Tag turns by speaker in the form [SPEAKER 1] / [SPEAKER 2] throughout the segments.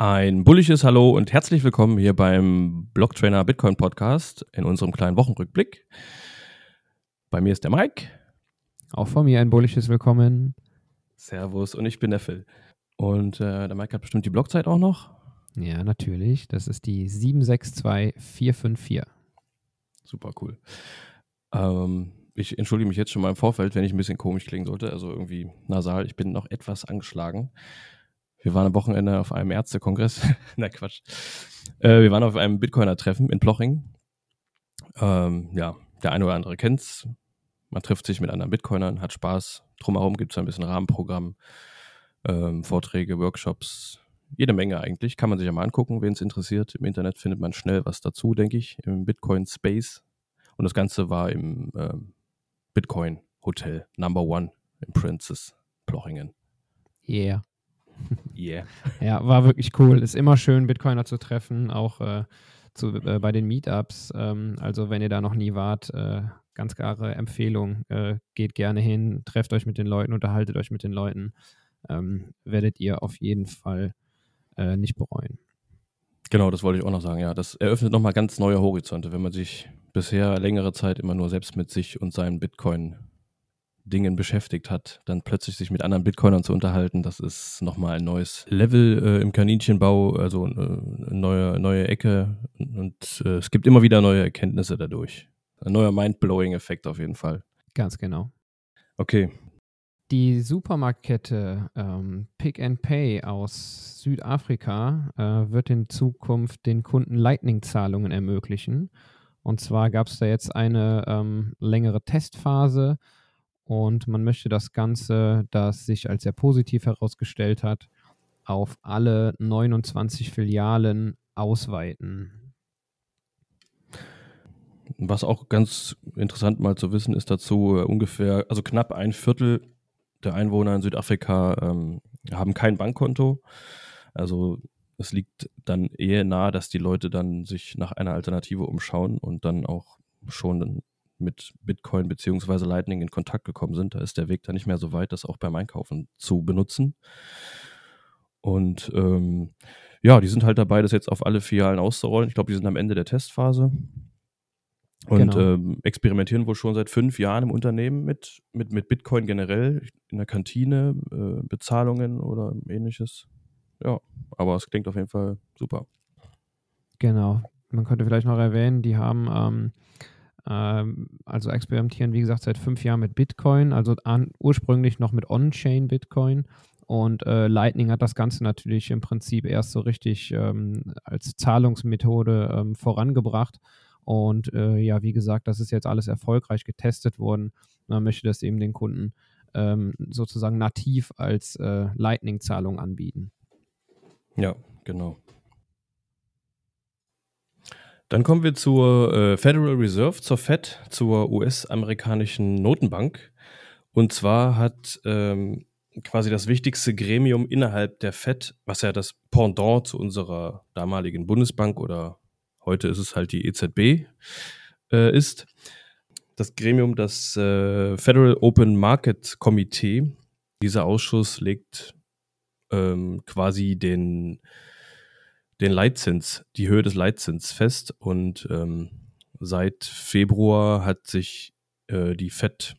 [SPEAKER 1] Ein bullisches Hallo und herzlich willkommen hier beim Blocktrainer Bitcoin Podcast in unserem kleinen Wochenrückblick. Bei mir ist der Mike.
[SPEAKER 2] Auch von mir ein bullisches Willkommen.
[SPEAKER 1] Servus und ich bin der Phil. Und äh, der Mike hat bestimmt die Blockzeit auch noch.
[SPEAKER 2] Ja, natürlich. Das ist die 762454.
[SPEAKER 1] Super cool. Ähm, ich entschuldige mich jetzt schon mal im Vorfeld, wenn ich ein bisschen komisch klingen sollte, also irgendwie nasal. Ich bin noch etwas angeschlagen. Wir waren am Wochenende auf einem Ärztekongress. Na Quatsch. Äh, wir waren auf einem Bitcoiner-Treffen in Ploching. Ähm, ja, der eine oder andere kennt's. Man trifft sich mit anderen Bitcoinern, hat Spaß. Drumherum gibt es ein bisschen Rahmenprogramm, ähm, Vorträge, Workshops, jede Menge eigentlich. Kann man sich ja mal angucken, wen es interessiert. Im Internet findet man schnell was dazu, denke ich, im Bitcoin Space. Und das Ganze war im ähm, Bitcoin Hotel Number One in Princess Plochingen.
[SPEAKER 2] Yeah.
[SPEAKER 1] Yeah.
[SPEAKER 2] Ja, war wirklich cool. Ist immer schön, Bitcoiner zu treffen, auch äh, zu, äh, bei den Meetups. Ähm, also, wenn ihr da noch nie wart, äh, ganz klare Empfehlung. Äh, geht gerne hin, trefft euch mit den Leuten, unterhaltet euch mit den Leuten. Ähm, werdet ihr auf jeden Fall äh, nicht bereuen.
[SPEAKER 1] Genau, das wollte ich auch noch sagen. Ja, das eröffnet nochmal ganz neue Horizonte, wenn man sich bisher längere Zeit immer nur selbst mit sich und seinen Bitcoin Dingen beschäftigt hat, dann plötzlich sich mit anderen Bitcoinern zu unterhalten, das ist nochmal ein neues Level äh, im Kaninchenbau, also äh, eine neue, neue Ecke und äh, es gibt immer wieder neue Erkenntnisse dadurch. Ein neuer Mind-Blowing-Effekt auf jeden Fall.
[SPEAKER 2] Ganz genau.
[SPEAKER 1] Okay.
[SPEAKER 2] Die Supermarktkette ähm, Pick and Pay aus Südafrika äh, wird in Zukunft den Kunden Lightning-Zahlungen ermöglichen. Und zwar gab es da jetzt eine ähm, längere Testphase, und man möchte das Ganze, das sich als sehr positiv herausgestellt hat, auf alle 29 Filialen ausweiten.
[SPEAKER 1] Was auch ganz interessant mal zu wissen ist dazu, äh, ungefähr, also knapp ein Viertel der Einwohner in Südafrika ähm, haben kein Bankkonto. Also es liegt dann eher nahe, dass die Leute dann sich nach einer Alternative umschauen und dann auch schon mit Bitcoin beziehungsweise Lightning in Kontakt gekommen sind. Da ist der Weg dann nicht mehr so weit, das auch beim Einkaufen zu benutzen. Und ähm, ja, die sind halt dabei, das jetzt auf alle Filialen auszurollen. Ich glaube, die sind am Ende der Testphase und genau. ähm, experimentieren wohl schon seit fünf Jahren im Unternehmen mit, mit, mit Bitcoin generell, in der Kantine, äh, Bezahlungen oder ähnliches. Ja, aber es klingt auf jeden Fall super.
[SPEAKER 2] Genau. Man könnte vielleicht noch erwähnen, die haben ähm, also experimentieren, wie gesagt, seit fünf Jahren mit Bitcoin, also an, ursprünglich noch mit On-Chain Bitcoin. Und äh, Lightning hat das Ganze natürlich im Prinzip erst so richtig ähm, als Zahlungsmethode ähm, vorangebracht. Und äh, ja, wie gesagt, das ist jetzt alles erfolgreich getestet worden. Man möchte das eben den Kunden ähm, sozusagen nativ als äh, Lightning-Zahlung anbieten.
[SPEAKER 1] Ja, genau. Dann kommen wir zur äh, Federal Reserve, zur Fed, zur US-amerikanischen Notenbank. Und zwar hat ähm, quasi das wichtigste Gremium innerhalb der Fed, was ja das Pendant zu unserer damaligen Bundesbank oder heute ist es halt die EZB äh, ist, das Gremium, das äh, Federal Open Market Committee. Dieser Ausschuss legt ähm, quasi den den Leitzins, die Höhe des Leitzins fest und ähm, seit Februar hat sich äh, die FED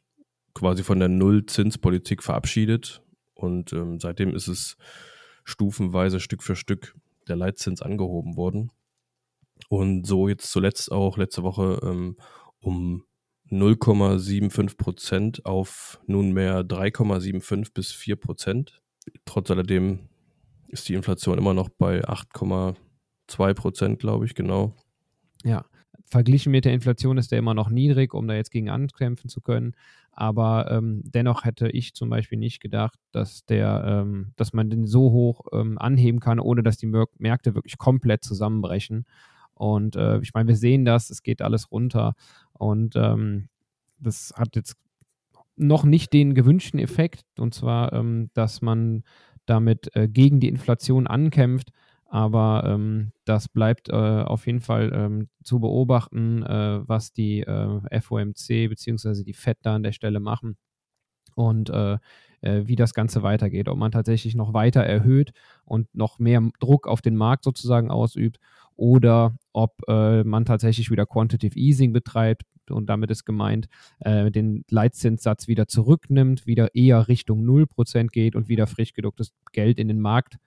[SPEAKER 1] quasi von der Nullzinspolitik verabschiedet und ähm, seitdem ist es stufenweise Stück für Stück der Leitzins angehoben worden und so jetzt zuletzt auch letzte Woche ähm, um 0,75 Prozent auf nunmehr 3,75 bis 4 Prozent. Trotz alledem ist die Inflation immer noch bei 8,2 Prozent, glaube ich, genau.
[SPEAKER 2] Ja, verglichen mit der Inflation ist der immer noch niedrig, um da jetzt gegen ankämpfen zu können. Aber ähm, dennoch hätte ich zum Beispiel nicht gedacht, dass der, ähm, dass man den so hoch ähm, anheben kann, ohne dass die Märkte wirklich komplett zusammenbrechen. Und äh, ich meine, wir sehen das, es geht alles runter. Und ähm, das hat jetzt noch nicht den gewünschten Effekt, und zwar, ähm, dass man damit äh, gegen die Inflation ankämpft. Aber ähm, das bleibt äh, auf jeden Fall ähm, zu beobachten, äh, was die äh, FOMC bzw. die FED da an der Stelle machen. Und äh, äh, wie das Ganze weitergeht. Ob man tatsächlich noch weiter erhöht und noch mehr Druck auf den Markt sozusagen ausübt oder ob man tatsächlich wieder Quantitative Easing betreibt und damit ist gemeint, äh, den Leitzinssatz wieder zurücknimmt, wieder eher Richtung 0% geht und wieder frisch gedrucktes Geld in den Markt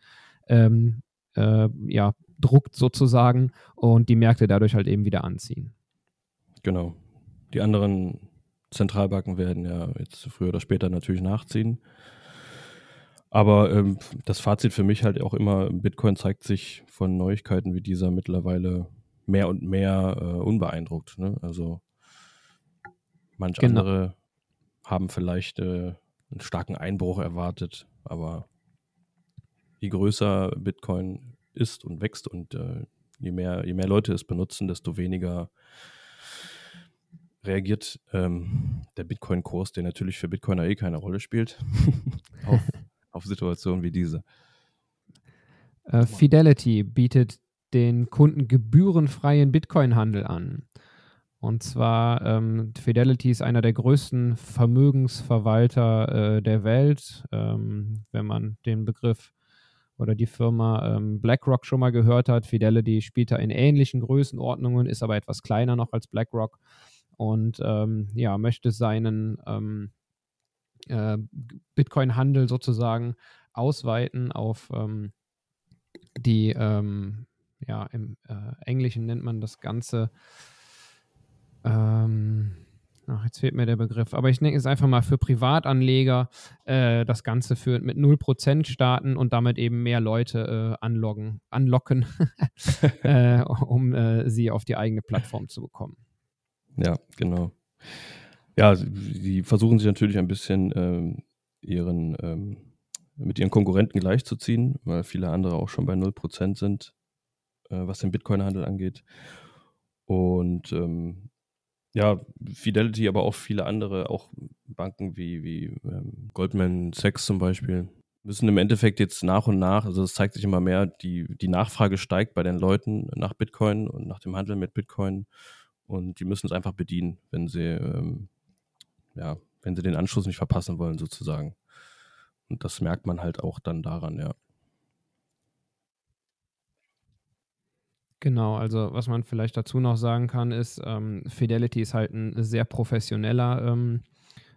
[SPEAKER 2] ähm, äh, ja, druckt sozusagen und die Märkte dadurch halt eben wieder anziehen.
[SPEAKER 1] Genau. Die anderen Zentralbanken werden ja jetzt früher oder später natürlich nachziehen. Aber ähm, das Fazit für mich halt auch immer, Bitcoin zeigt sich von Neuigkeiten wie dieser mittlerweile mehr und mehr äh, unbeeindruckt. Ne? Also manch genau. andere haben vielleicht äh, einen starken Einbruch erwartet, aber je größer Bitcoin ist und wächst und äh, je, mehr, je mehr Leute es benutzen, desto weniger reagiert ähm, der Bitcoin-Kurs, der natürlich für Bitcoiner eh keine Rolle spielt, auf, auf, Situationen wie diese.
[SPEAKER 2] Uh, Fidelity bietet den Kunden gebührenfreien Bitcoin-Handel an. Und zwar, ähm, Fidelity ist einer der größten Vermögensverwalter äh, der Welt. Ähm, wenn man den Begriff oder die Firma ähm, BlackRock schon mal gehört hat, Fidelity spielt da in ähnlichen Größenordnungen, ist aber etwas kleiner noch als BlackRock und ähm, ja, möchte seinen ähm, äh, Bitcoin-Handel sozusagen ausweiten auf ähm, die, ja, im äh, Englischen nennt man das Ganze, ähm, ach, jetzt fehlt mir der Begriff, aber ich nenne es einfach mal für Privatanleger äh, das Ganze für, mit 0% starten und damit eben mehr Leute äh, anloggen, anlocken, äh, um äh, sie auf die eigene Plattform zu bekommen.
[SPEAKER 1] Ja, genau. Ja, sie versuchen sich natürlich ein bisschen ähm, ihren, ähm, mit ihren Konkurrenten gleichzuziehen, weil viele andere auch schon bei 0% sind, äh, was den Bitcoin-Handel angeht. Und ähm, ja, Fidelity, aber auch viele andere, auch Banken wie, wie ähm, Goldman Sachs zum Beispiel, müssen im Endeffekt jetzt nach und nach, also es zeigt sich immer mehr, die, die Nachfrage steigt bei den Leuten nach Bitcoin und nach dem Handel mit Bitcoin. Und die müssen es einfach bedienen, wenn sie, ähm, ja, wenn sie den Anschluss nicht verpassen wollen, sozusagen. Und das merkt man halt auch dann daran, ja.
[SPEAKER 2] Genau, also was man vielleicht dazu noch sagen kann, ist, ähm, Fidelity ist halt ein sehr professioneller ähm,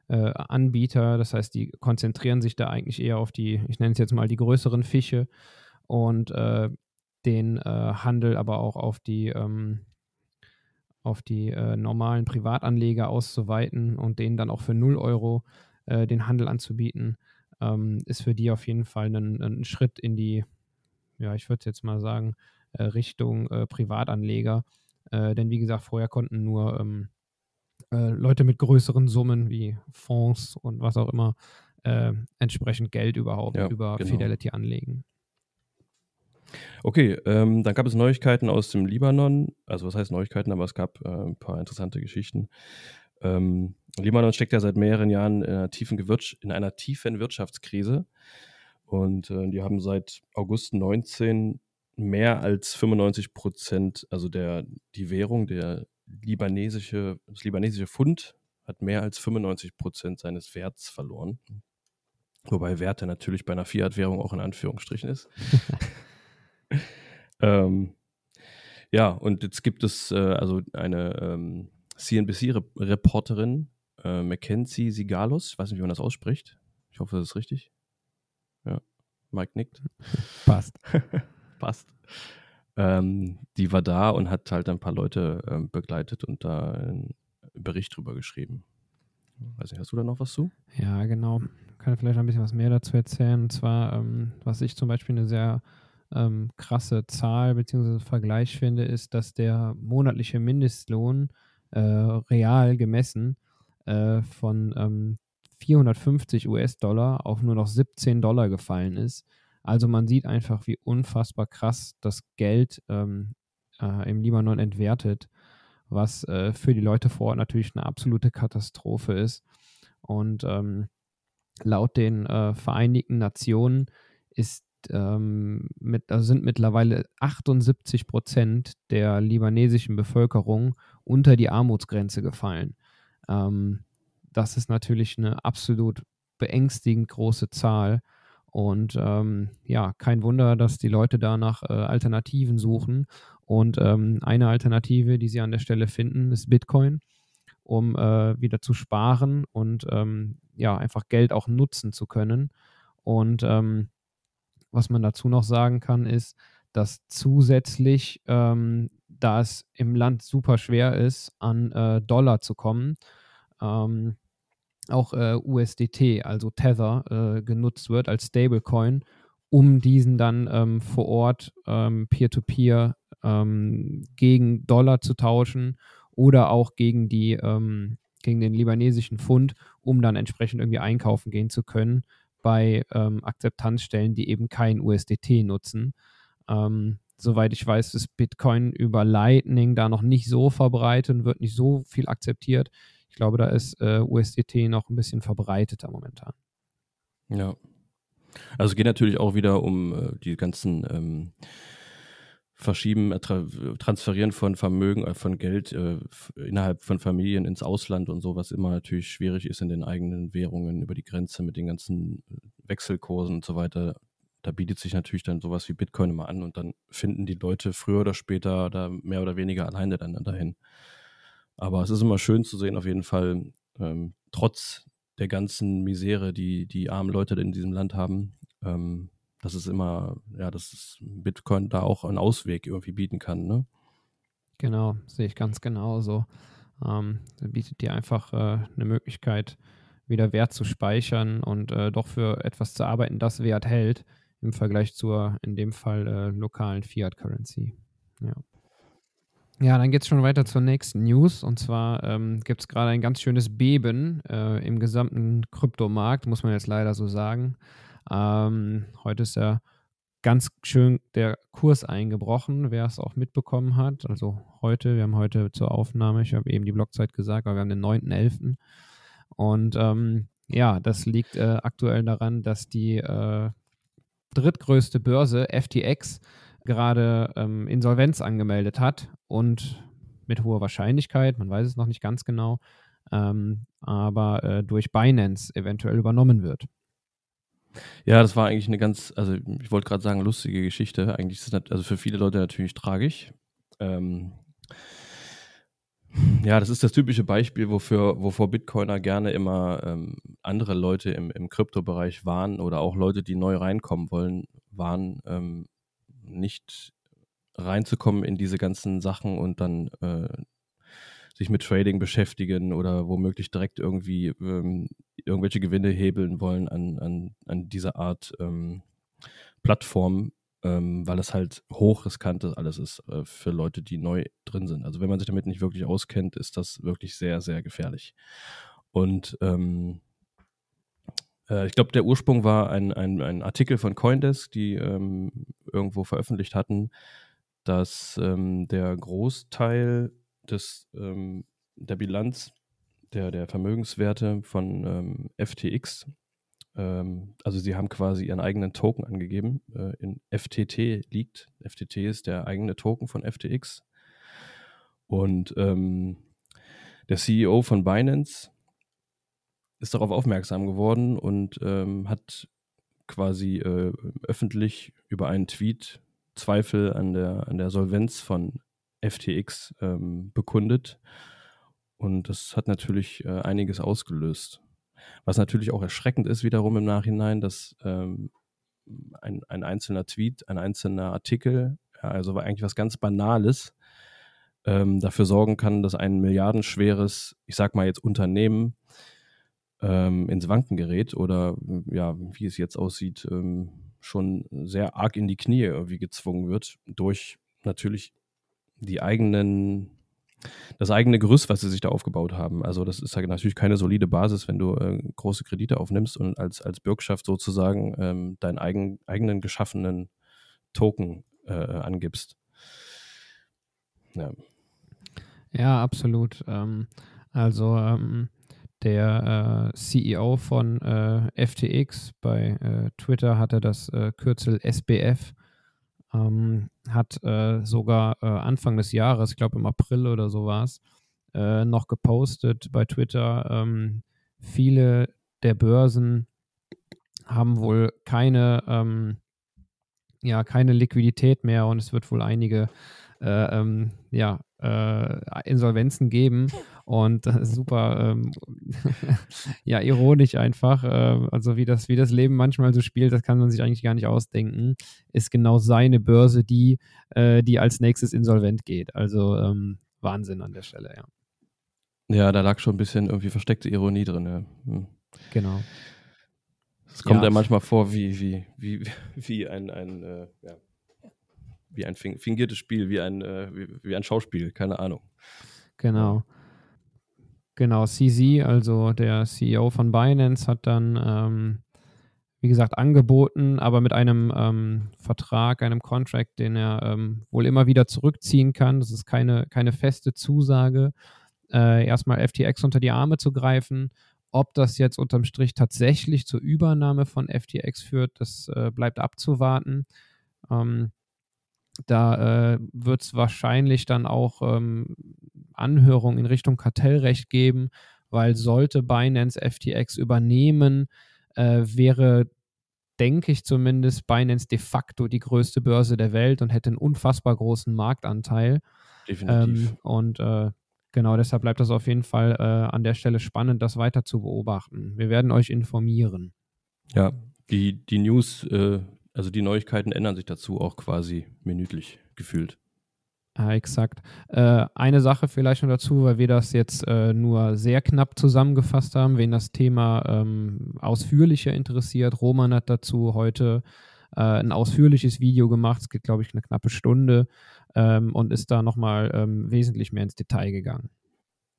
[SPEAKER 2] äh, Anbieter. Das heißt, die konzentrieren sich da eigentlich eher auf die, ich nenne es jetzt mal die größeren Fische und äh, den äh, Handel aber auch auf die, ähm, auf die äh, normalen Privatanleger auszuweiten und denen dann auch für 0 Euro äh, den Handel anzubieten, ähm, ist für die auf jeden Fall ein, ein Schritt in die, ja, ich würde jetzt mal sagen, Richtung äh, Privatanleger. Äh, denn wie gesagt, vorher konnten nur ähm, äh, Leute mit größeren Summen wie Fonds und was auch immer entsprechend Geld überhaupt ja, über genau. Fidelity anlegen.
[SPEAKER 1] Okay, ähm, dann gab es Neuigkeiten aus dem Libanon. Also was heißt Neuigkeiten, aber es gab äh, ein paar interessante Geschichten. Ähm, Libanon steckt ja seit mehreren Jahren in einer tiefen, Gewirtsch in einer tiefen Wirtschaftskrise. Und äh, die haben seit August 19 mehr als 95 Prozent, also der, die Währung, der libanesische, das libanesische Pfund hat mehr als 95 Prozent seines Werts verloren. Wobei Werte natürlich bei einer Fiat-Währung auch in Anführungsstrichen ist. ähm, ja, und jetzt gibt es äh, also eine ähm, CNBC-Reporterin, äh, Mackenzie Sigalus, ich weiß nicht, wie man das ausspricht. Ich hoffe, das ist richtig. Ja, Mike nickt.
[SPEAKER 2] Passt.
[SPEAKER 1] Passt. Ähm, die war da und hat halt ein paar Leute ähm, begleitet und da einen Bericht drüber geschrieben. Weiß nicht, hast du da noch was zu?
[SPEAKER 2] Ja, genau. Kann vielleicht ein bisschen was mehr dazu erzählen. Und zwar, ähm, was ich zum Beispiel eine sehr ähm, krasse Zahl bzw. Vergleich finde, ist, dass der monatliche Mindestlohn äh, real gemessen äh, von ähm, 450 US-Dollar auf nur noch 17 Dollar gefallen ist. Also man sieht einfach, wie unfassbar krass das Geld ähm, äh, im Libanon entwertet, was äh, für die Leute vor Ort natürlich eine absolute Katastrophe ist. Und ähm, laut den äh, Vereinigten Nationen ist ähm, mit, also sind mittlerweile 78 Prozent der libanesischen Bevölkerung unter die Armutsgrenze gefallen. Ähm, das ist natürlich eine absolut beängstigend große Zahl. Und ähm, ja, kein Wunder, dass die Leute da nach äh, Alternativen suchen. Und ähm, eine Alternative, die sie an der Stelle finden, ist Bitcoin, um äh, wieder zu sparen und ähm, ja, einfach Geld auch nutzen zu können. Und ähm, was man dazu noch sagen kann, ist, dass zusätzlich, ähm, da es im Land super schwer ist, an äh, Dollar zu kommen, ähm, auch äh, USDT, also Tether, äh, genutzt wird als Stablecoin, um diesen dann ähm, vor Ort ähm, peer-to-peer ähm, gegen Dollar zu tauschen oder auch gegen die ähm, gegen den libanesischen Pfund, um dann entsprechend irgendwie einkaufen gehen zu können bei ähm, Akzeptanzstellen, die eben kein USDT nutzen. Ähm, soweit ich weiß, ist Bitcoin über Lightning da noch nicht so verbreitet und wird nicht so viel akzeptiert. Ich glaube, da ist äh, USDT noch ein bisschen verbreiteter momentan.
[SPEAKER 1] Ja. Also es geht natürlich auch wieder um äh, die ganzen ähm, Verschieben, äh, tra Transferieren von Vermögen, äh, von Geld äh, innerhalb von Familien ins Ausland und so, was immer natürlich schwierig ist in den eigenen Währungen über die Grenze mit den ganzen äh, Wechselkursen und so weiter. Da bietet sich natürlich dann sowas wie Bitcoin immer an und dann finden die Leute früher oder später da mehr oder weniger alleine dann dahin. Aber es ist immer schön zu sehen, auf jeden Fall, ähm, trotz der ganzen Misere, die die armen Leute in diesem Land haben, ähm, dass es immer, ja, dass Bitcoin da auch einen Ausweg irgendwie bieten kann, ne?
[SPEAKER 2] Genau, sehe ich ganz genauso. Ähm, bietet dir einfach äh, eine Möglichkeit, wieder Wert zu speichern und äh, doch für etwas zu arbeiten, das Wert hält, im Vergleich zur, in dem Fall, äh, lokalen Fiat-Currency. Ja. Ja, dann geht es schon weiter zur nächsten News. Und zwar ähm, gibt es gerade ein ganz schönes Beben äh, im gesamten Kryptomarkt, muss man jetzt leider so sagen. Ähm, heute ist ja ganz schön der Kurs eingebrochen, wer es auch mitbekommen hat. Also heute, wir haben heute zur Aufnahme, ich habe eben die Blockzeit gesagt, aber wir haben den 9.11. Und ähm, ja, das liegt äh, aktuell daran, dass die äh, drittgrößte Börse, FTX, gerade ähm, Insolvenz angemeldet hat und mit hoher Wahrscheinlichkeit, man weiß es noch nicht ganz genau, ähm, aber äh, durch Binance eventuell übernommen wird.
[SPEAKER 1] Ja, das war eigentlich eine ganz, also ich wollte gerade sagen, lustige Geschichte. Eigentlich ist es also für viele Leute natürlich tragisch. Ähm, ja, das ist das typische Beispiel, wofür, wovor Bitcoiner gerne immer ähm, andere Leute im, im Kryptobereich warnen oder auch Leute, die neu reinkommen wollen, warnen, ähm, nicht reinzukommen in diese ganzen Sachen und dann äh, sich mit Trading beschäftigen oder womöglich direkt irgendwie ähm, irgendwelche Gewinne hebeln wollen an, an, an dieser Art ähm, Plattform, ähm, weil es halt hochriskant alles ist äh, für Leute, die neu drin sind. Also wenn man sich damit nicht wirklich auskennt, ist das wirklich sehr, sehr gefährlich. Und ähm, äh, ich glaube, der Ursprung war ein, ein, ein, Artikel von Coindesk, die ähm, irgendwo veröffentlicht hatten, dass ähm, der Großteil des, ähm, der Bilanz der, der Vermögenswerte von ähm, FTX. Ähm, also sie haben quasi ihren eigenen Token angegeben, äh, in FTT liegt. FTT ist der eigene Token von FTX. Und ähm, der CEO von Binance ist darauf aufmerksam geworden und ähm, hat quasi äh, öffentlich über einen Tweet Zweifel an der, an der Solvenz von FTX ähm, bekundet. Und das hat natürlich äh, einiges ausgelöst. Was natürlich auch erschreckend ist, wiederum im Nachhinein, dass ähm, ein, ein einzelner Tweet, ein einzelner Artikel, also eigentlich was ganz Banales, ähm, dafür sorgen kann, dass ein milliardenschweres, ich sag mal jetzt Unternehmen, ähm, ins Wanken gerät oder ja, wie es jetzt aussieht, ähm, schon sehr arg in die Knie irgendwie gezwungen wird durch natürlich die eigenen, das eigene Gerüst, was sie sich da aufgebaut haben. Also das ist halt natürlich keine solide Basis, wenn du äh, große Kredite aufnimmst und als, als Bürgschaft sozusagen ähm, deinen eigen, eigenen geschaffenen Token äh, angibst.
[SPEAKER 2] Ja, ja absolut. Ähm, also ähm, der äh, CEO von äh, FTX bei äh, Twitter hatte das äh, Kürzel SBF ähm, hat äh, sogar äh, Anfang des Jahres, ich glaube im April oder so war es, noch gepostet bei Twitter, ähm, viele der Börsen haben wohl keine, ähm, ja, keine Liquidität mehr und es wird wohl einige äh, ähm, ja, äh, Insolvenzen geben. Und super, ähm, ja, ironisch einfach. Äh, also wie das, wie das Leben manchmal so spielt, das kann man sich eigentlich gar nicht ausdenken. Ist genau seine Börse die, äh, die als nächstes insolvent geht. Also ähm, Wahnsinn an der Stelle, ja.
[SPEAKER 1] Ja, da lag schon ein bisschen irgendwie versteckte Ironie drin. Ja. Hm.
[SPEAKER 2] Genau.
[SPEAKER 1] Es kommt ja. ja manchmal vor wie, wie, wie, wie ein, ein äh, ja, wie ein fingiertes Spiel, wie ein, äh, wie, wie, ein Schauspiel, keine Ahnung.
[SPEAKER 2] Genau. Genau, CZ, also der CEO von Binance, hat dann, ähm, wie gesagt, angeboten, aber mit einem ähm, Vertrag, einem Contract, den er ähm, wohl immer wieder zurückziehen kann. Das ist keine, keine feste Zusage, äh, erstmal FTX unter die Arme zu greifen. Ob das jetzt unterm Strich tatsächlich zur Übernahme von FTX führt, das äh, bleibt abzuwarten. Ähm, da äh, wird es wahrscheinlich dann auch ähm, Anhörungen in Richtung Kartellrecht geben, weil sollte Binance FTX übernehmen, äh, wäre, denke ich zumindest, Binance de facto die größte Börse der Welt und hätte einen unfassbar großen Marktanteil.
[SPEAKER 1] Definitiv.
[SPEAKER 2] Ähm, und äh, genau deshalb bleibt das auf jeden Fall äh, an der Stelle spannend, das weiter zu beobachten. Wir werden euch informieren.
[SPEAKER 1] Ja, die, die News äh, also die Neuigkeiten ändern sich dazu auch quasi minütlich gefühlt.
[SPEAKER 2] Ja, exakt. Äh, eine Sache vielleicht noch dazu, weil wir das jetzt äh, nur sehr knapp zusammengefasst haben, wen das Thema ähm, ausführlicher interessiert. Roman hat dazu heute äh, ein ausführliches Video gemacht, es geht, glaube ich, eine knappe Stunde ähm, und ist da nochmal ähm, wesentlich mehr ins Detail gegangen.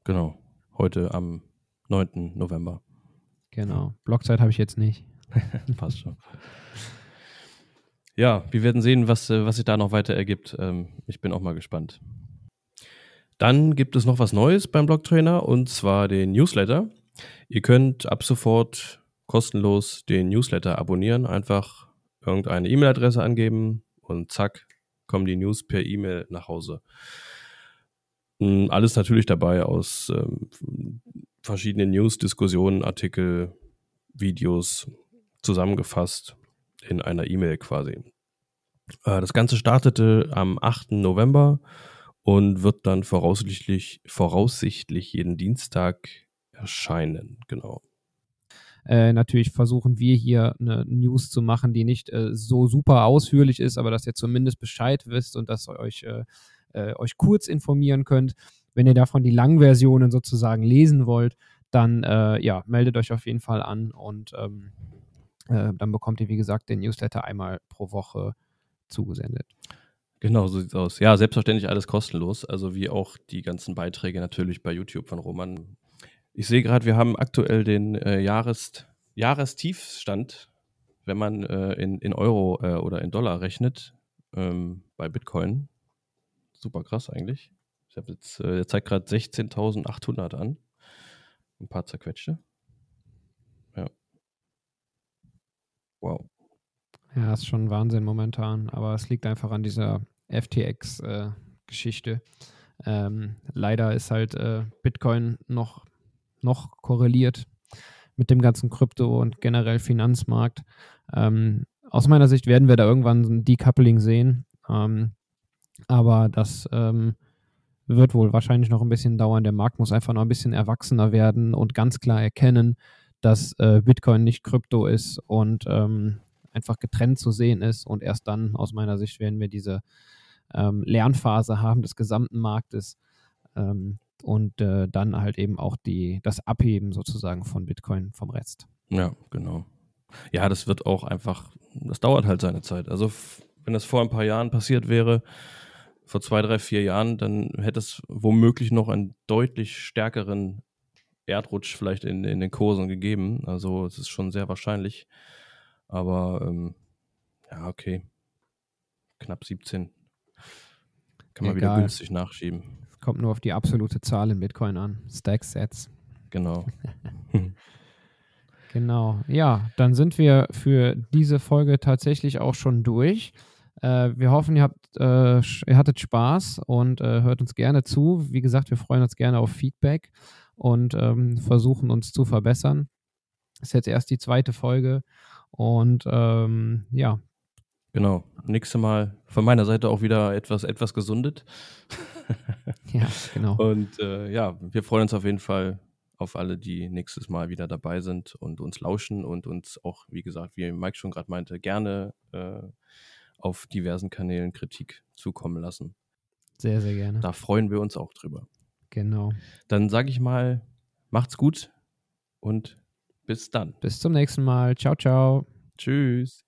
[SPEAKER 1] Genau, heute am 9. November.
[SPEAKER 2] Genau, Blockzeit habe ich jetzt nicht.
[SPEAKER 1] Passt schon ja, wir werden sehen, was, äh, was sich da noch weiter ergibt. Ähm, ich bin auch mal gespannt. Dann gibt es noch was Neues beim Blogtrainer und zwar den Newsletter. Ihr könnt ab sofort kostenlos den Newsletter abonnieren. Einfach irgendeine E-Mail-Adresse angeben und zack, kommen die News per E-Mail nach Hause. Hm, alles natürlich dabei aus ähm, verschiedenen News, Diskussionen, Artikel, Videos zusammengefasst in einer E-Mail quasi. Äh, das Ganze startete am 8. November und wird dann voraussichtlich, voraussichtlich jeden Dienstag erscheinen. Genau.
[SPEAKER 2] Äh, natürlich versuchen wir hier eine News zu machen, die nicht äh, so super ausführlich ist, aber dass ihr zumindest Bescheid wisst und dass ihr euch, äh, äh euch kurz informieren könnt. Wenn ihr davon die Langversionen sozusagen lesen wollt, dann äh, ja, meldet euch auf jeden Fall an und ähm, äh, dann bekommt ihr, wie gesagt, den Newsletter einmal pro Woche zugesendet.
[SPEAKER 1] Genau, so sieht es aus. Ja, selbstverständlich alles kostenlos, also wie auch die ganzen Beiträge natürlich bei YouTube von Roman. Ich sehe gerade, wir haben aktuell den äh, Jahres, Jahrestiefstand, wenn man äh, in, in Euro äh, oder in Dollar rechnet, ähm, bei Bitcoin. Super krass eigentlich. Ich habe jetzt, äh, er zeigt gerade 16.800 an. Ein paar zerquetschte.
[SPEAKER 2] Wow. Ja, ist schon Wahnsinn momentan, aber es liegt einfach an dieser FTX-Geschichte. Äh, ähm, leider ist halt äh, Bitcoin noch, noch korreliert mit dem ganzen Krypto- und generell Finanzmarkt. Ähm, aus meiner Sicht werden wir da irgendwann ein Decoupling sehen, ähm, aber das ähm, wird wohl wahrscheinlich noch ein bisschen dauern. Der Markt muss einfach noch ein bisschen erwachsener werden und ganz klar erkennen, dass äh, Bitcoin nicht Krypto ist und ähm, einfach getrennt zu sehen ist. Und erst dann, aus meiner Sicht, werden wir diese ähm, Lernphase haben des gesamten Marktes ähm, und äh, dann halt eben auch die, das Abheben sozusagen von Bitcoin vom Rest.
[SPEAKER 1] Ja, genau. Ja, das wird auch einfach, das dauert halt seine Zeit. Also wenn das vor ein paar Jahren passiert wäre, vor zwei, drei, vier Jahren, dann hätte es womöglich noch einen deutlich stärkeren Erdrutsch vielleicht in, in den Kursen gegeben. Also es ist schon sehr wahrscheinlich. Aber ähm, ja, okay. Knapp 17. Kann man Egal. wieder günstig nachschieben.
[SPEAKER 2] Es kommt nur auf die absolute Zahl in Bitcoin an. Stack Sets.
[SPEAKER 1] Genau.
[SPEAKER 2] genau. Ja, dann sind wir für diese Folge tatsächlich auch schon durch. Äh, wir hoffen, ihr, habt, äh, ihr hattet Spaß und äh, hört uns gerne zu. Wie gesagt, wir freuen uns gerne auf Feedback und ähm, versuchen uns zu verbessern. ist jetzt erst die zweite Folge. Und ähm, ja.
[SPEAKER 1] Genau. Nächstes Mal von meiner Seite auch wieder etwas, etwas gesundet.
[SPEAKER 2] ja, genau.
[SPEAKER 1] Und äh, ja, wir freuen uns auf jeden Fall auf alle, die nächstes Mal wieder dabei sind und uns lauschen und uns auch, wie gesagt, wie Mike schon gerade meinte, gerne äh, auf diversen Kanälen Kritik zukommen lassen.
[SPEAKER 2] Sehr, sehr gerne.
[SPEAKER 1] Da freuen wir uns auch drüber.
[SPEAKER 2] Genau.
[SPEAKER 1] Dann sage ich mal, macht's gut und bis dann.
[SPEAKER 2] Bis zum nächsten Mal. Ciao, ciao.
[SPEAKER 1] Tschüss.